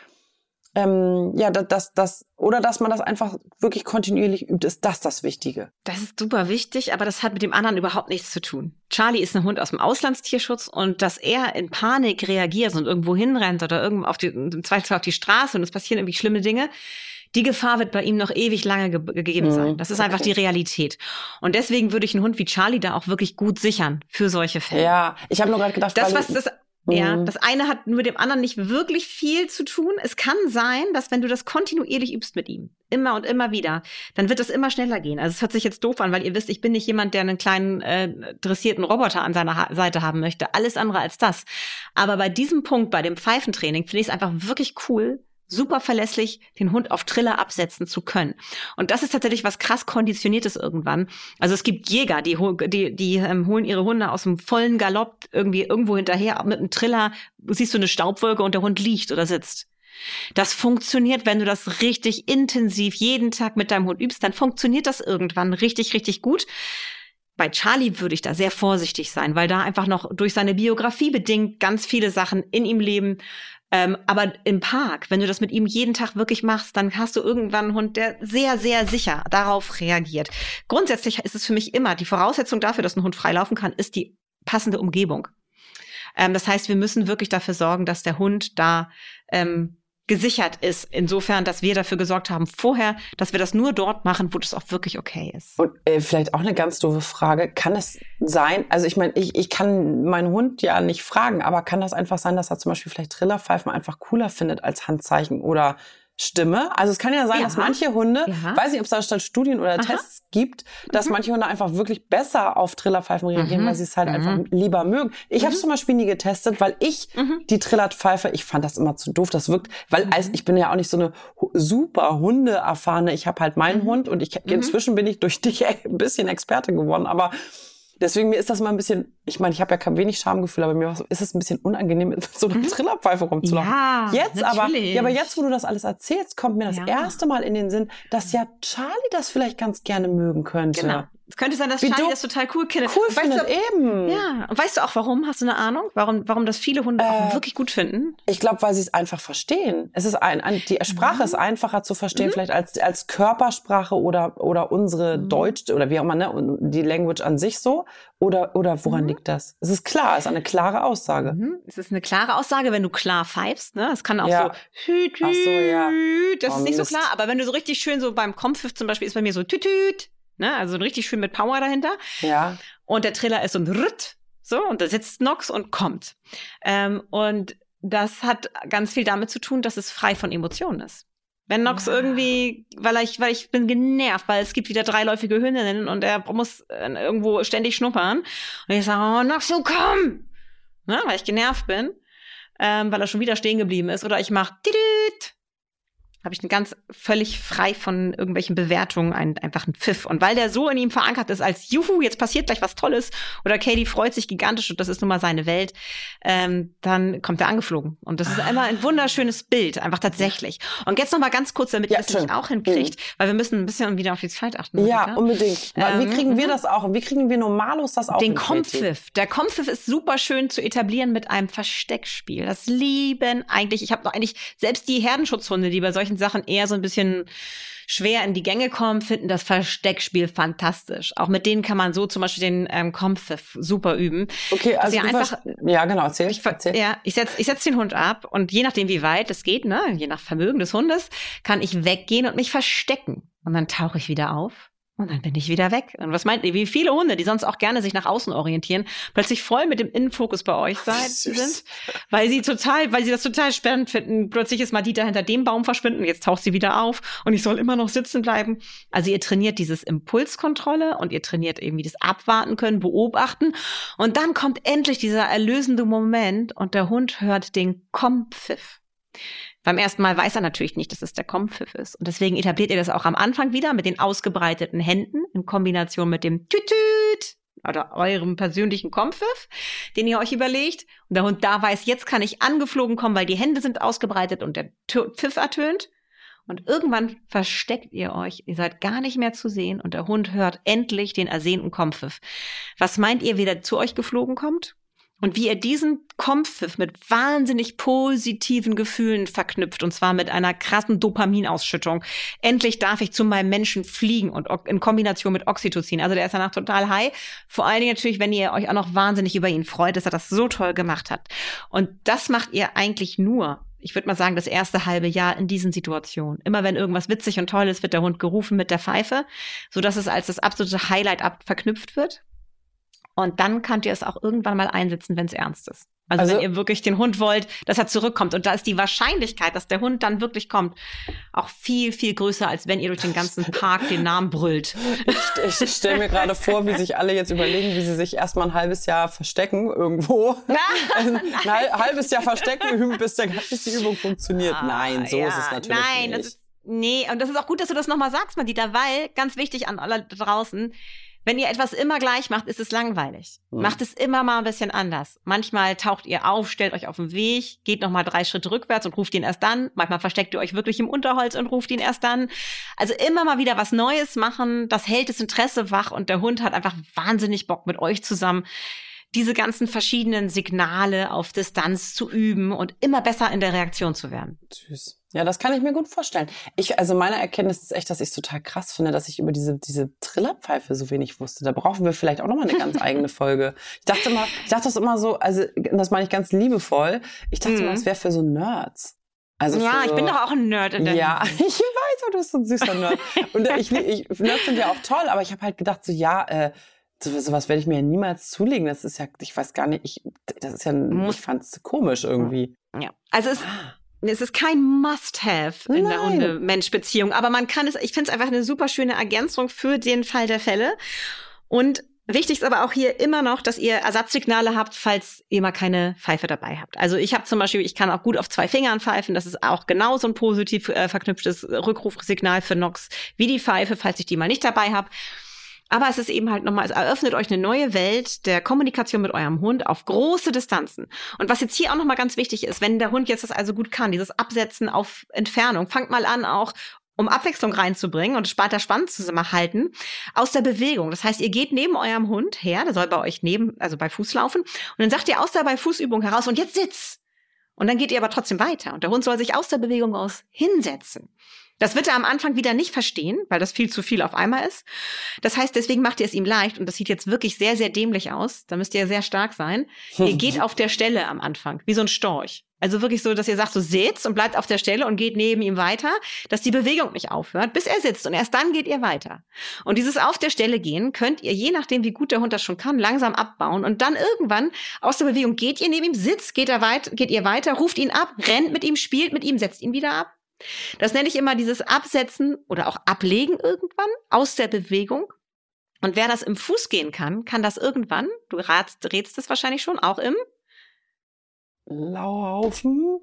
ähm, ja, das, das, oder dass man das einfach wirklich kontinuierlich übt, ist das das Wichtige. Das ist super wichtig, aber das hat mit dem anderen überhaupt nichts zu tun. Charlie ist ein Hund aus dem Auslandstierschutz und dass er in Panik reagiert und irgendwo hinrennt oder irgendwo auf die, im Zweifel auf die Straße und es passieren irgendwie schlimme Dinge, die Gefahr wird bei ihm noch ewig lange ge gegeben sein. Mhm. Das ist okay. einfach die Realität. Und deswegen würde ich einen Hund wie Charlie da auch wirklich gut sichern für solche Fälle. Ja, ich habe nur gerade gedacht, das, was das ja, mhm. das eine hat mit dem anderen nicht wirklich viel zu tun. Es kann sein, dass wenn du das kontinuierlich übst mit ihm, immer und immer wieder, dann wird das immer schneller gehen. Also es hört sich jetzt doof an, weil ihr wisst, ich bin nicht jemand, der einen kleinen äh, dressierten Roboter an seiner ha Seite haben möchte. Alles andere als das. Aber bei diesem Punkt, bei dem Pfeifentraining, finde ich es einfach wirklich cool, super verlässlich den Hund auf Triller absetzen zu können. Und das ist tatsächlich was krass konditioniertes irgendwann. Also es gibt Jäger, die, die, die ähm, holen ihre Hunde aus dem vollen Galopp irgendwie irgendwo hinterher mit einem Triller, siehst du eine Staubwolke und der Hund liegt oder sitzt. Das funktioniert, wenn du das richtig intensiv jeden Tag mit deinem Hund übst, dann funktioniert das irgendwann richtig, richtig gut. Bei Charlie würde ich da sehr vorsichtig sein, weil da einfach noch durch seine Biografie bedingt ganz viele Sachen in ihm leben, ähm, aber im Park, wenn du das mit ihm jeden Tag wirklich machst, dann hast du irgendwann einen Hund, der sehr, sehr sicher darauf reagiert. Grundsätzlich ist es für mich immer die Voraussetzung dafür, dass ein Hund freilaufen kann, ist die passende Umgebung. Ähm, das heißt, wir müssen wirklich dafür sorgen, dass der Hund da ähm, gesichert ist. Insofern, dass wir dafür gesorgt haben vorher, dass wir das nur dort machen, wo das auch wirklich okay ist. Und äh, vielleicht auch eine ganz doofe Frage. Kann es sein, also ich meine, ich, ich kann meinen Hund ja nicht fragen, aber kann das einfach sein, dass er zum Beispiel vielleicht Trillerpfeifen einfach cooler findet als Handzeichen oder Stimme. Also es kann ja sein, ja. dass manche Hunde, ja. weiß nicht, ob es da statt Studien oder Aha. Tests gibt, dass mhm. manche Hunde einfach wirklich besser auf Trillerpfeifen reagieren, mhm. weil sie es halt mhm. einfach lieber mögen. Ich mhm. habe es zum Beispiel nie getestet, weil ich mhm. die Trillerpfeife, ich fand das immer zu doof. Das wirkt, weil mhm. als ich bin ja auch nicht so eine super Hunde erfahrene. Ich habe halt meinen Hund und ich inzwischen bin ich durch dich *laughs* ein bisschen Experte geworden, aber Deswegen mir ist das mal ein bisschen, ich meine, ich habe ja kein wenig Schamgefühl, aber mir ist es ein bisschen unangenehm, mit so einer mhm. Trillerpfeife rumzulaufen. Ja, jetzt natürlich. aber, ja, aber jetzt, wo du das alles erzählst, kommt mir das ja. erste Mal in den Sinn, dass ja Charlie das vielleicht ganz gerne mögen könnte. Genau. Es könnte sein, dass Wie Charlie das total cool findet. Cool weißt findet, du, eben. Ja. Und weißt du auch warum? Hast du eine Ahnung? Warum, warum das viele Hunde äh, auch wirklich gut finden? Ich glaube, weil sie es einfach verstehen. Es ist ein, ein die Sprache mhm. ist einfacher zu verstehen, mhm. vielleicht als, als Körpersprache oder, oder unsere mhm. Deutsch oder wie auch immer, ne, die Language an sich so. Oder, oder woran mhm. liegt das? Es ist klar, es ist eine klare Aussage. Mhm. Es ist eine klare Aussage, wenn du klar pfeifst, ne? Es kann auch ja. so, hüt, hüt, Ach so, ja. das oh, ist nicht Mist. so klar, aber wenn du so richtig schön so beim Kompfiff zum Beispiel ist bei mir so tütüt, Ne? Also richtig schön mit Power dahinter. Ja. Und der Triller ist so ein Rütt, so, und da sitzt Nox und kommt. Ähm, und das hat ganz viel damit zu tun, dass es frei von Emotionen ist. Wenn Nox ja. irgendwie, weil ich, weil ich bin genervt, weil es gibt wieder dreiläufige Hündinnen und er muss äh, irgendwo ständig schnuppern. Und ich sage, oh Nox, so komm! Ne? Weil ich genervt bin, ähm, weil er schon wieder stehen geblieben ist. Oder ich mach habe ich einen ganz völlig frei von irgendwelchen Bewertungen einen, einfach einen Pfiff. Und weil der so in ihm verankert ist, als Juhu, jetzt passiert gleich was Tolles oder Katie freut sich gigantisch und das ist nun mal seine Welt, ähm, dann kommt er angeflogen. Und das ist immer ein wunderschönes Bild, einfach tatsächlich. Und jetzt noch mal ganz kurz, damit ja, ihr das nicht auch hinkriegt, mhm. weil wir müssen ein bisschen wieder auf die Zeit achten. Ja, Monika. unbedingt. Ähm, wie kriegen wir mhm. das auch? Und wie kriegen wir Normalos das auch? Den Kompfiff. Der Kompfiff ist super schön zu etablieren mit einem Versteckspiel. Das lieben eigentlich, ich habe noch eigentlich, selbst die Herdenschutzhunde, die bei solchen Sachen eher so ein bisschen schwer in die Gänge kommen, finden das Versteckspiel fantastisch. Auch mit denen kann man so zum Beispiel den ähm, Kompfiff super üben. Okay, also, also einfach, ja genau, erzähl. Ich, erzähl. Ja, ich setze ich setz den Hund ab und je nachdem, wie weit es geht, ne, je nach Vermögen des Hundes, kann ich weggehen und mich verstecken. Und dann tauche ich wieder auf und dann bin ich wieder weg. Und was meint ihr, wie viele Hunde, die sonst auch gerne sich nach außen orientieren, plötzlich voll mit dem Innenfokus bei euch sein, sind, weil sie total, weil sie das total spannend finden. Plötzlich ist Madita hinter dem Baum verschwinden, jetzt taucht sie wieder auf und ich soll immer noch sitzen bleiben. Also ihr trainiert dieses Impulskontrolle und ihr trainiert irgendwie das Abwarten können, beobachten. Und dann kommt endlich dieser erlösende Moment und der Hund hört den Kompfiff. Beim ersten Mal weiß er natürlich nicht, dass es der Kompfiff ist. Und deswegen etabliert ihr das auch am Anfang wieder mit den ausgebreiteten Händen in Kombination mit dem Tütüt oder eurem persönlichen Kompfiff, den ihr euch überlegt. Und der Hund da weiß, jetzt kann ich angeflogen kommen, weil die Hände sind ausgebreitet und der Pfiff ertönt. Und irgendwann versteckt ihr euch, ihr seid gar nicht mehr zu sehen und der Hund hört endlich den ersehnten Kompfiff. Was meint ihr, wie der zu euch geflogen kommt? Und wie er diesen Kompfiff mit wahnsinnig positiven Gefühlen verknüpft, und zwar mit einer krassen Dopaminausschüttung. Endlich darf ich zu meinem Menschen fliegen und in Kombination mit Oxytocin. Also der ist danach total high. Vor allen Dingen natürlich, wenn ihr euch auch noch wahnsinnig über ihn freut, dass er das so toll gemacht hat. Und das macht ihr eigentlich nur, ich würde mal sagen, das erste halbe Jahr in diesen Situationen. Immer wenn irgendwas witzig und toll ist, wird der Hund gerufen mit der Pfeife, so dass es als das absolute Highlight ab verknüpft wird. Und dann könnt ihr es auch irgendwann mal einsetzen, wenn es ernst ist. Also, also, wenn ihr wirklich den Hund wollt, dass er zurückkommt. Und da ist die Wahrscheinlichkeit, dass der Hund dann wirklich kommt, auch viel, viel größer, als wenn ihr durch den ganzen Park den Namen brüllt. Ich, ich stelle mir gerade vor, wie sich alle jetzt überlegen, wie sie sich erstmal ein halbes Jahr verstecken irgendwo. *laughs* ein halbes Jahr verstecken bis, der, bis die Übung funktioniert. Ah, Nein, so ja. ist es natürlich Nein, nicht. Das ist, nee, und das ist auch gut, dass du das nochmal sagst, Madita, weil, ganz wichtig an alle draußen, wenn ihr etwas immer gleich macht, ist es langweilig. Mhm. Macht es immer mal ein bisschen anders. Manchmal taucht ihr auf, stellt euch auf den Weg, geht noch mal drei Schritte rückwärts und ruft ihn erst dann. Manchmal versteckt ihr euch wirklich im Unterholz und ruft ihn erst dann. Also immer mal wieder was Neues machen. Das hält das Interesse wach und der Hund hat einfach wahnsinnig Bock mit euch zusammen diese ganzen verschiedenen Signale auf Distanz zu üben und immer besser in der Reaktion zu werden. Süß. Ja, das kann ich mir gut vorstellen. Ich, also meine Erkenntnis ist echt, dass ich es total krass finde, dass ich über diese, diese Trillerpfeife so wenig wusste. Da brauchen wir vielleicht auch nochmal eine ganz *laughs* eigene Folge. Ich dachte immer, ich dachte das immer so, also das meine ich ganz liebevoll. Ich dachte mhm. immer, es wäre für so Nerds. Also ja, ich bin doch auch ein Nerd in der Ja, *laughs* ich weiß, du bist so ein süßer Nerd. Und ich, ich, Nerds sind ja auch toll, aber ich habe halt gedacht, so ja, äh, so, sowas werde ich mir ja niemals zulegen. Das ist ja, ich weiß gar nicht, ich, das ist ja, ich fand es komisch irgendwie. Ja, also es, ah es ist kein Must-have in Nein. der Hunde-Mensch-Beziehung, aber man kann es, ich finde es einfach eine super schöne Ergänzung für den Fall der Fälle. Und Wichtig ist aber auch hier immer noch, dass ihr Ersatzsignale habt, falls ihr mal keine Pfeife dabei habt. Also ich habe zum Beispiel, ich kann auch gut auf zwei Fingern pfeifen. Das ist auch genauso ein positiv äh, verknüpftes Rückrufsignal für Nox wie die Pfeife, falls ich die mal nicht dabei habe. Aber es ist eben halt nochmal, es eröffnet euch eine neue Welt der Kommunikation mit eurem Hund auf große Distanzen. Und was jetzt hier auch nochmal ganz wichtig ist, wenn der Hund jetzt das also gut kann, dieses Absetzen auf Entfernung, fangt mal an auch um Abwechslung reinzubringen und weiter spannend zusammenhalten, aus der Bewegung. Das heißt, ihr geht neben eurem Hund her, der soll bei euch neben, also bei Fuß laufen, und dann sagt ihr aus der bei Fußübung heraus, und jetzt sitz! Und dann geht ihr aber trotzdem weiter. Und der Hund soll sich aus der Bewegung aus hinsetzen. Das wird er am Anfang wieder nicht verstehen, weil das viel zu viel auf einmal ist. Das heißt, deswegen macht ihr es ihm leicht und das sieht jetzt wirklich sehr, sehr dämlich aus. Da müsst ihr sehr stark sein. ihr *laughs* geht auf der Stelle am Anfang, wie so ein Storch. Also wirklich so, dass ihr sagt, so sitzt und bleibt auf der Stelle und geht neben ihm weiter, dass die Bewegung nicht aufhört, bis er sitzt und erst dann geht ihr weiter. Und dieses auf der Stelle gehen könnt ihr, je nachdem, wie gut der Hund das schon kann, langsam abbauen und dann irgendwann aus der Bewegung geht ihr neben ihm, sitzt, geht er weit, geht ihr weiter, ruft ihn ab, rennt mit ihm, spielt mit ihm, setzt ihn wieder ab. Das nenne ich immer dieses Absetzen oder auch Ablegen irgendwann aus der Bewegung. Und wer das im Fuß gehen kann, kann das irgendwann, du rätst, rätst es wahrscheinlich schon, auch im Laufen.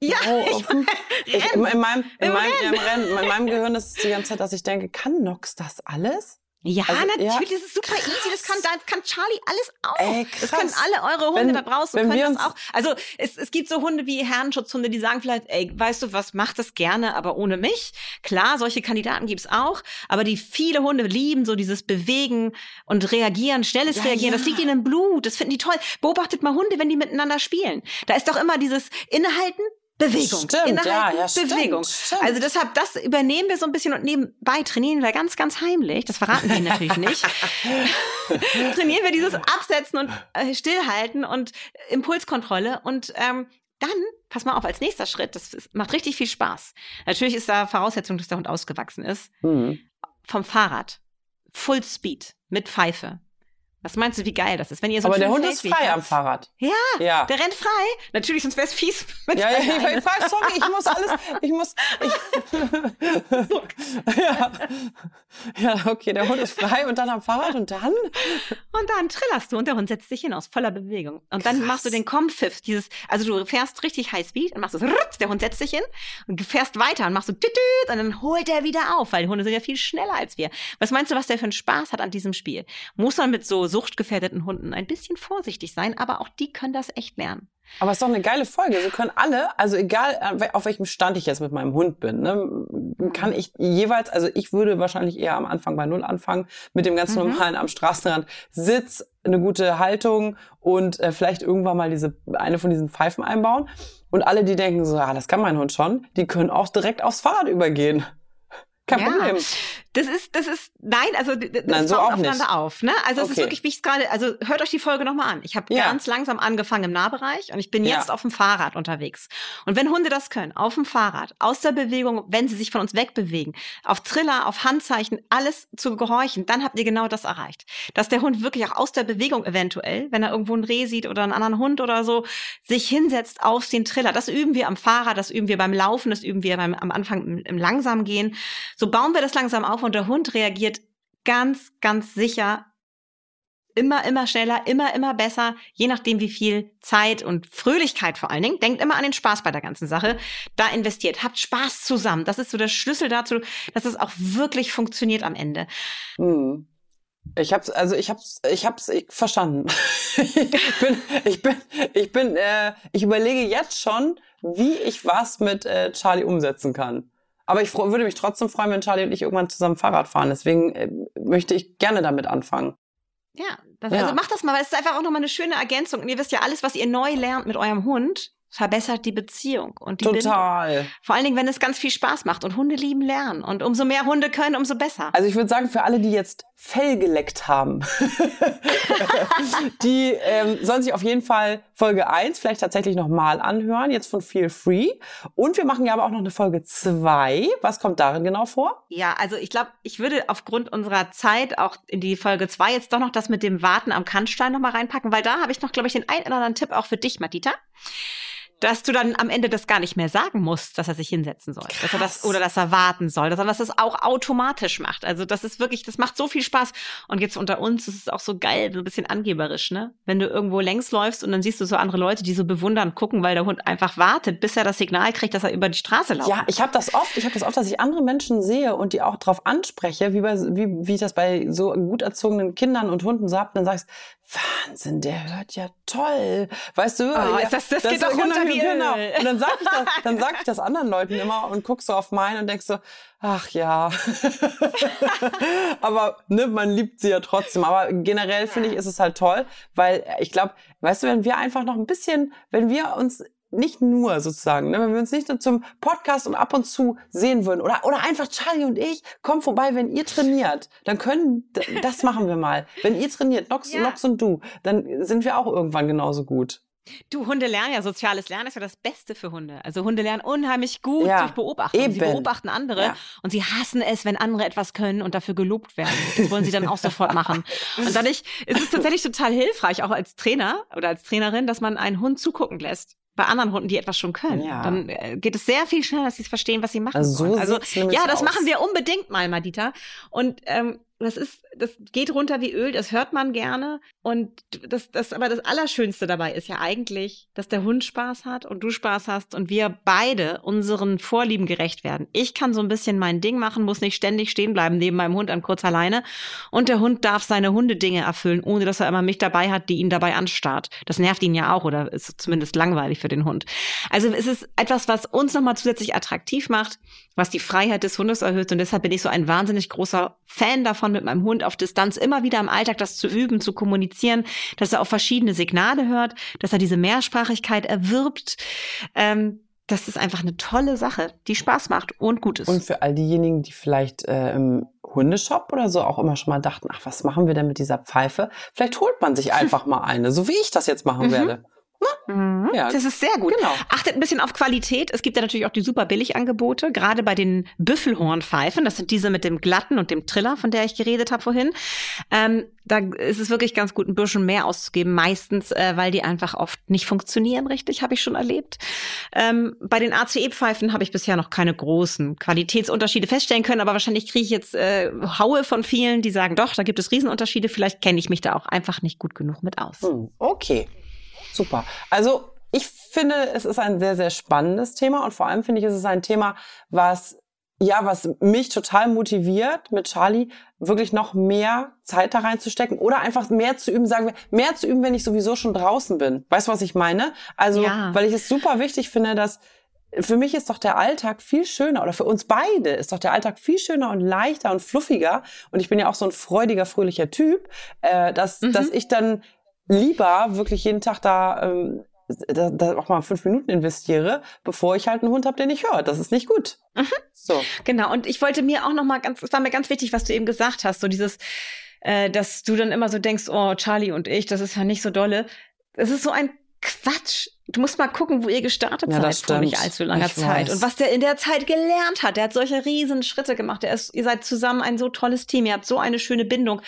Ja, Laufen. Ich, *laughs* ich, in, meinem, in, meinem, Rennen. in meinem *laughs* Gehirn ist es die ganze Zeit, dass ich denke, kann Nox das alles? Ja, also, natürlich, ja, das ist super krass. easy. Das kann, das kann Charlie alles auch. Ey, das können alle eure Hunde wenn, da draußen können das auch. Also es, es gibt so Hunde wie Herrenschutzhunde, die sagen vielleicht, ey, weißt du was, mach das gerne, aber ohne mich. Klar, solche Kandidaten gibt's auch, aber die viele Hunde lieben so dieses Bewegen und reagieren, schnelles ja, Reagieren. Ja. Das liegt ihnen im Blut. Das finden die toll. Beobachtet mal Hunde, wenn die miteinander spielen. Da ist doch immer dieses Innehalten, Bewegung. Stimmt, ja, ja, Bewegung. Stimmt. Also deshalb, das übernehmen wir so ein bisschen und nebenbei trainieren wir ganz, ganz heimlich. Das verraten wir natürlich nicht. *laughs* trainieren wir dieses Absetzen und äh, Stillhalten und Impulskontrolle und ähm, dann, pass mal auf, als nächster Schritt, das ist, macht richtig viel Spaß. Natürlich ist da Voraussetzung, dass der Hund ausgewachsen ist. Mhm. Vom Fahrrad. Full Speed mit Pfeife. Was meinst du, wie geil das ist? Wenn ihr so Aber der Hund ist frei am Fahrrad. Ja, ja, der rennt frei. Natürlich, sonst wäre es fies. *laughs* Ja, ja, ich, ich weiß, sorry, ich muss alles, ich muss, ich, *laughs* ja. ja, okay, der Hund ist frei und dann am Fahrrad und dann? Und dann trillerst du und der Hund setzt sich hin aus voller Bewegung. Und dann Krass. machst du den Kompfiff, dieses, also du fährst richtig High Speed und machst so, der Hund setzt sich hin und fährst weiter und machst so, tütüt, und dann holt er wieder auf, weil die Hunde sind ja viel schneller als wir. Was meinst du, was der für einen Spaß hat an diesem Spiel? Muss man mit so suchtgefährdeten Hunden ein bisschen vorsichtig sein, aber auch die können das echt lernen. Aber es ist doch eine geile Folge. Wir können alle, also egal auf welchem Stand ich jetzt mit meinem Hund bin, ne, kann ich jeweils, also ich würde wahrscheinlich eher am Anfang bei Null anfangen, mit dem ganz Mhm. normalen am Straßenrand Sitz, eine gute Haltung und äh, vielleicht irgendwann mal diese eine von diesen Pfeifen einbauen. Und alle, die denken so, ah, das kann mein Hund schon, die können auch direkt aufs Fahrrad übergehen. Kein Ja. Problem. Das ist, das ist, nein, also das Nein, so baut auch aufeinander nicht. auf. Ne? Also es ist wirklich, wie ich es gerade, also hört euch die Folge nochmal an. Ich habe Ja. ganz langsam angefangen im Nahbereich und ich bin Ja. jetzt auf dem Fahrrad unterwegs. Und wenn Hunde das können, auf dem Fahrrad, aus der Bewegung, wenn sie sich von uns wegbewegen, auf Triller, auf Handzeichen, alles zu gehorchen, dann habt ihr genau das erreicht. Dass der Hund wirklich auch aus der Bewegung eventuell, wenn er irgendwo ein Reh sieht oder einen anderen Hund oder so, sich hinsetzt auf den Triller. Das üben wir am Fahrrad, das üben wir beim Laufen, das üben wir beim, am Anfang im, im Langsamgehen. So bauen wir das langsam auf und der Hund reagiert ganz, ganz sicher immer, immer schneller, immer, immer besser, je nachdem, wie viel Zeit und Fröhlichkeit vor allen Dingen. Denkt immer an den Spaß bei der ganzen Sache. Da investiert. Habt Spaß zusammen. Das ist so der Schlüssel dazu, dass es auch wirklich funktioniert am Ende. Hm. Ich hab's, also ich hab's, ich hab's verstanden. *laughs* ich bin, ich bin, ich bin, äh, ich überlege jetzt schon, wie ich was mit äh, Charlie umsetzen kann. Aber ich würde mich trotzdem freuen, wenn Charlie und ich irgendwann zusammen Fahrrad fahren. Deswegen äh, möchte ich gerne damit anfangen. Ja, das, Ja. also macht das mal, weil es ist einfach auch nochmal eine schöne Ergänzung. Und ihr wisst ja, alles, was ihr neu lernt mit eurem Hund, verbessert die Beziehung und die Bindung. Total. Vor allen Dingen, wenn es ganz viel Spaß macht und Hunde lieben lernen. Und umso mehr Hunde können, umso besser. Also ich würde sagen, für alle, die jetzt Fell geleckt haben, *laughs* die ähm, sollen sich auf jeden Fall Folge 1 vielleicht tatsächlich nochmal anhören, jetzt von Feel Free. Und wir machen ja aber auch noch eine Folge 2. Was kommt darin genau vor? Ja, also ich glaube, ich würde aufgrund unserer Zeit auch in die Folge zwei jetzt doch noch das mit dem Warten am Kannstein noch mal reinpacken, weil da habe ich noch, glaube ich, den einen oder anderen Tipp auch für dich, Matita. Dass du dann am Ende das gar nicht mehr sagen musst, dass er sich hinsetzen soll. Dass er das, oder dass er warten soll, sondern dass er es auch automatisch macht. Also das ist wirklich, das macht so viel Spaß. Und jetzt unter uns ist es auch so geil, so ein bisschen angeberisch, ne? Wenn du irgendwo längs läufst und dann siehst du so andere Leute, die so bewundern gucken, weil der Hund einfach wartet, bis er das Signal kriegt, dass er über die Straße laufen Ja, ich habe das oft, ich habe das oft, dass ich andere Menschen sehe und die auch drauf anspreche, wie, bei, wie, wie ich das bei so gut erzogenen Kindern und Hunden so hab, dann sagst Wahnsinn, der hört ja toll. Weißt du? Oh, ja, ist das- das geht doch runter wie genau. Und dann sag ich das, dann sag ich das anderen Leuten immer und guck so auf meinen und denk so, ach ja. *laughs* Aber ne, man liebt sie ja trotzdem. Aber generell finde ich, ist es halt toll, weil ich glaube, weißt du, wenn wir einfach noch ein bisschen, wenn wir uns nicht nur sozusagen, ne, wenn wir uns nicht nur zum Podcast und ab und zu sehen würden oder oder einfach Charlie und ich kommen vorbei, wenn ihr trainiert, dann können das machen wir mal. Wenn ihr trainiert, Nox, Ja. Nox und du, dann sind wir auch irgendwann genauso gut. Du, Hunde lernen ja, soziales Lernen ist ja das Beste für Hunde. Also Hunde lernen unheimlich gut Ja, durch Beobachtung. Sie beobachten andere Ja. und sie hassen es, wenn andere etwas können und dafür gelobt werden. Das wollen sie dann auch sofort machen. Und dadurch ist es tatsächlich total hilfreich, auch als Trainer oder als Trainerin, dass man einen Hund zugucken lässt. Bei anderen Hunden, die etwas schon können. Ja. Dann äh, geht es sehr viel schneller, dass sie es verstehen, was sie machen Also so sollen. Also ja, das aus. machen wir unbedingt mal, Madita. Und ähm, das ist, das geht runter wie Öl, das hört man gerne. Und das, das, aber das Allerschönste dabei ist ja eigentlich, dass der Hund Spaß hat und du Spaß hast und wir beide unseren Vorlieben gerecht werden. Ich kann so ein bisschen mein Ding machen, muss nicht ständig stehen bleiben neben meinem Hund an kurzer Leine. Und der Hund darf seine Hundedinge erfüllen, ohne dass er immer mich dabei hat, die ihn dabei anstarrt. Das nervt ihn ja auch oder ist zumindest langweilig für den Hund. Also es ist etwas, was uns nochmal zusätzlich attraktiv macht, was die Freiheit des Hundes erhöht. Und deshalb bin ich so ein wahnsinnig großer Fan davon, mit meinem Hund auf Distanz immer wieder im Alltag das zu üben, zu kommunizieren, dass er auf verschiedene Signale hört, dass er diese Mehrsprachigkeit erwirbt. Ähm, das ist einfach eine tolle Sache, die Spaß macht und gut ist. Und für all diejenigen, die vielleicht äh, im Hundeshop oder so auch immer schon mal dachten, ach, was machen wir denn mit dieser Pfeife? Vielleicht holt man sich *laughs* einfach mal eine, so wie ich das jetzt machen Mhm. werde. Mhm. Ja, das ist sehr gut. Genau. Achtet ein bisschen auf Qualität. Es gibt ja natürlich auch die super Billigangebote, gerade bei den Büffelhornpfeifen. Das sind diese mit dem glatten und dem Triller, von der ich geredet habe vorhin. Ähm, da ist es wirklich ganz gut, ein bisschen mehr auszugeben, meistens, äh, weil die einfach oft nicht funktionieren richtig, habe ich schon erlebt. Ähm, bei den ACE-Pfeifen habe ich bisher noch keine großen Qualitätsunterschiede feststellen können, aber wahrscheinlich kriege ich jetzt äh, Haue von vielen, die sagen, doch, da gibt es Riesenunterschiede. Vielleicht kenne ich mich da auch einfach nicht gut genug mit aus. Hm, okay, super. Also ich finde, es ist ein sehr, sehr spannendes Thema und vor allem finde ich, es ist ein Thema, was ja, was mich total motiviert, mit Charlie wirklich noch mehr Zeit da reinzustecken oder einfach mehr zu üben, sagen wir, mehr zu üben, wenn ich sowieso schon draußen bin. Weißt du, was ich meine? Also, Ja. weil ich es super wichtig finde, dass für mich ist doch der Alltag viel schöner oder für uns beide ist doch der Alltag viel schöner und leichter und fluffiger. Und ich bin ja auch so ein freudiger, fröhlicher Typ, äh, dass, mhm. dass ich dann lieber wirklich jeden Tag da, ähm, da, da auch mal fünf Minuten investiere, bevor ich halt einen Hund habe, den ich höre. Das ist nicht gut. Mhm. So. Genau. Und ich wollte mir auch noch mal ganz, es war mir ganz wichtig, was du eben gesagt hast, so dieses, äh, dass du dann immer so denkst, oh, Charlie und ich, das ist ja nicht so dolle. Es ist so ein Quatsch. Du musst mal gucken, wo ihr gestartet ja, seid vor nicht allzu langer ich Zeit. Weiß. Und was der in der Zeit gelernt hat. Der hat solche riesen Schritte gemacht. Ist, ihr seid zusammen ein so tolles Team. Ihr habt so eine schöne Bindung.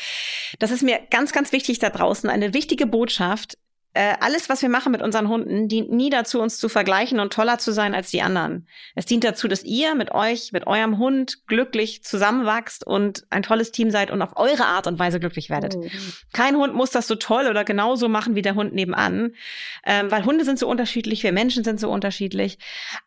Das ist mir ganz, ganz wichtig da draußen. Eine wichtige Botschaft äh, alles, was wir machen mit unseren Hunden, dient nie dazu, uns zu vergleichen und toller zu sein als die anderen. Es dient dazu, dass ihr mit euch, mit eurem Hund glücklich zusammenwachst und ein tolles Team seid und auf eure Art und Weise glücklich werdet. Oh. Kein Hund muss das so toll oder genauso machen wie der Hund nebenan, ähm, weil Hunde sind so unterschiedlich, wir Menschen sind so unterschiedlich.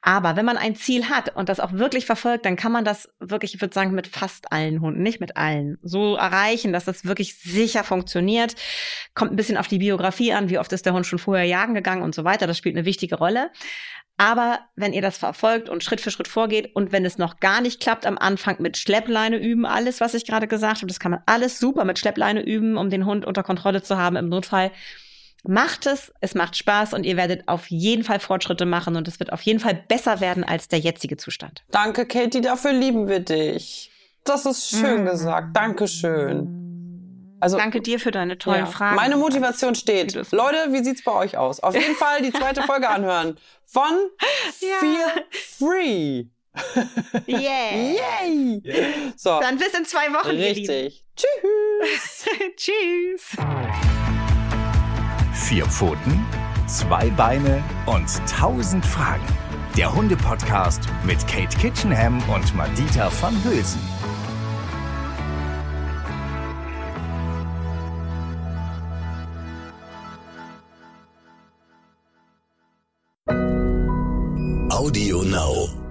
Aber wenn man ein Ziel hat und das auch wirklich verfolgt, dann kann man das wirklich, ich würde sagen, mit fast allen Hunden, nicht mit allen, so erreichen, dass das wirklich sicher funktioniert. Kommt ein bisschen auf die Biografie an, wie oft ist der Hund schon vorher jagen gegangen und so weiter. Das spielt eine wichtige Rolle. Aber wenn ihr das verfolgt und Schritt für Schritt vorgeht und wenn es noch gar nicht klappt, am Anfang mit Schleppleine üben, alles, was ich gerade gesagt habe, das kann man alles super mit Schleppleine üben, um den Hund unter Kontrolle zu haben im Notfall. Macht es, es macht Spaß und ihr werdet auf jeden Fall Fortschritte machen und es wird auf jeden Fall besser werden als der jetzige Zustand. Danke, Katie, dafür lieben wir dich. Das ist schön mhm. gesagt. Dankeschön. Also, Danke dir für deine tollen ja. Fragen. Meine Motivation steht. Leute, wie sieht's bei euch aus? Auf jeden Fall die zweite *laughs* Folge anhören. Von ja. Feel Free. Yeah. *laughs* Yay! So. Dann bis in zwei Wochen. Richtig. Tschüss. *laughs* Tschüss. Vier Pfoten, zwei Beine und tausend Fragen. Der Hunde-Podcast mit Kate Kitchenham und Madita van Hülsen. Audio Now.